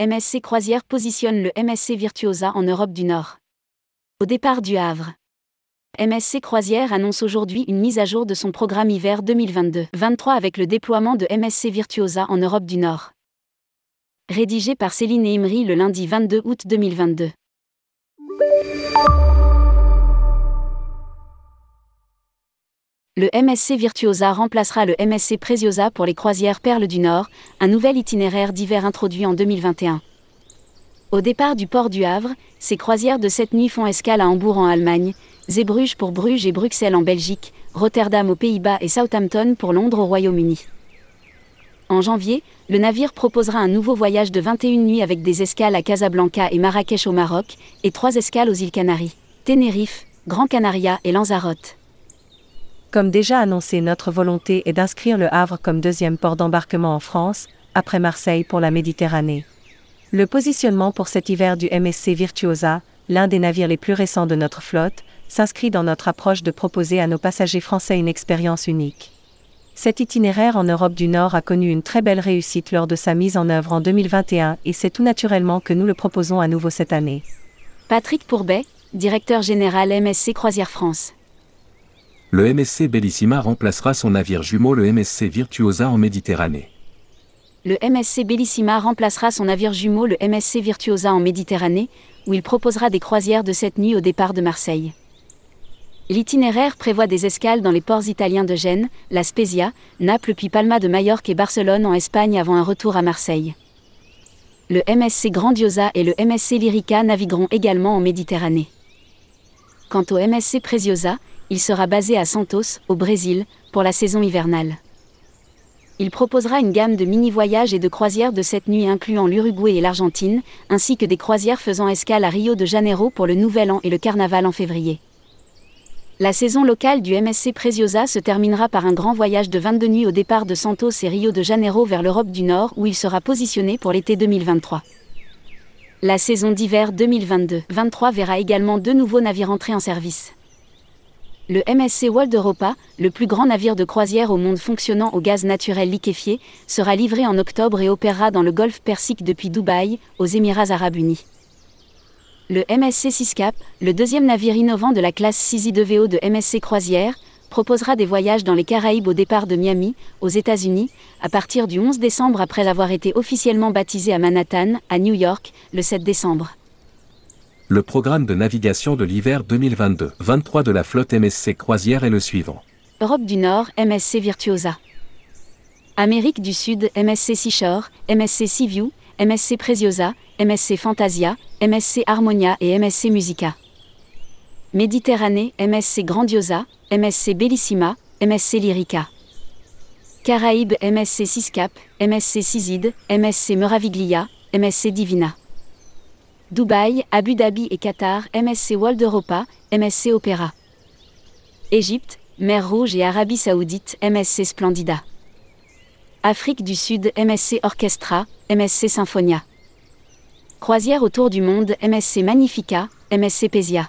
MSC Croisière positionne le MSC Virtuosa en Europe du Nord. Au départ du Havre. MSC Croisière annonce aujourd'hui une mise à jour de son programme hiver 2022-23 avec le déploiement de MSC Virtuosa en Europe du Nord. Rédigé par Céline Imri le lundi 22 août 2022. Le MSC Virtuosa remplacera le MSC Preziosa pour les croisières Perles du Nord, un nouvel itinéraire d'hiver introduit en 2021. Au départ du port du Havre, ces croisières de cette nuit font escale à Hambourg en Allemagne, Zeebrugge pour Bruges et Bruxelles en Belgique, Rotterdam aux Pays-Bas et Southampton pour Londres au Royaume-Uni. En janvier, le navire proposera un nouveau voyage de 21 nuits avec des escales à Casablanca et Marrakech au Maroc, et trois escales aux îles Canaries, Tenerife, Grand Canaria et Lanzarote. Comme déjà annoncé, notre volonté est d'inscrire le Havre comme deuxième port d'embarquement en France, après Marseille pour la Méditerranée. Le positionnement pour cet hiver du MSC Virtuosa, l'un des navires les plus récents de notre flotte, s'inscrit dans notre approche de proposer à nos passagers français une expérience unique. Cet itinéraire en Europe du Nord a connu une très belle réussite lors de sa mise en œuvre en 2021 et c'est tout naturellement que nous le proposons à nouveau cette année. Patrick Pourbet, directeur général MSC Croisière France le MSC Bellissima remplacera son navire jumeau le MSC Virtuosa en Méditerranée. Le MSC Bellissima remplacera son navire jumeau le MSC Virtuosa en Méditerranée, où il proposera des croisières de cette nuit au départ de Marseille. L'itinéraire prévoit des escales dans les ports italiens de Gênes, La Spezia, Naples puis Palma de Majorque et Barcelone en Espagne avant un retour à Marseille. Le MSC Grandiosa et le MSC Lyrica navigueront également en Méditerranée. Quant au MSC Preziosa, il sera basé à Santos, au Brésil, pour la saison hivernale. Il proposera une gamme de mini-voyages et de croisières de cette nuit incluant l'Uruguay et l'Argentine, ainsi que des croisières faisant escale à Rio de Janeiro pour le Nouvel An et le Carnaval en février. La saison locale du MSC Preziosa se terminera par un grand voyage de 22 nuits au départ de Santos et Rio de Janeiro vers l'Europe du Nord où il sera positionné pour l'été 2023. La saison d'hiver 2022-23 verra également deux nouveaux navires entrer en service le MSC World Europa, le plus grand navire de croisière au monde fonctionnant au gaz naturel liquéfié, sera livré en octobre et opérera dans le golfe Persique depuis Dubaï, aux Émirats arabes unis. Le MSC Siscap, le deuxième navire innovant de la classe 6 de VO de MSC Croisière, proposera des voyages dans les Caraïbes au départ de Miami, aux États-Unis, à partir du 11 décembre après avoir été officiellement baptisé à Manhattan, à New York, le 7 décembre le programme de navigation de l'hiver 2022-23 de la flotte MSC Croisière est le suivant. Europe du Nord, MSC Virtuosa. Amérique du Sud, MSC Seashore, MSC Seaview, MSC Preziosa, MSC Fantasia, MSC Harmonia et MSC Musica. Méditerranée, MSC Grandiosa, MSC Bellissima, MSC Lyrica. Caraïbes, MSC Siscap, MSC Sizid, MSC Meraviglia, MSC Divina. Dubaï, Abu Dhabi et Qatar, MSC World Europa, MSC Opéra. Égypte, Mer Rouge et Arabie Saoudite, MSC Splendida. Afrique du Sud, MSC Orchestra, MSC Symphonia. Croisière autour du monde, MSC Magnifica, MSC Pesia.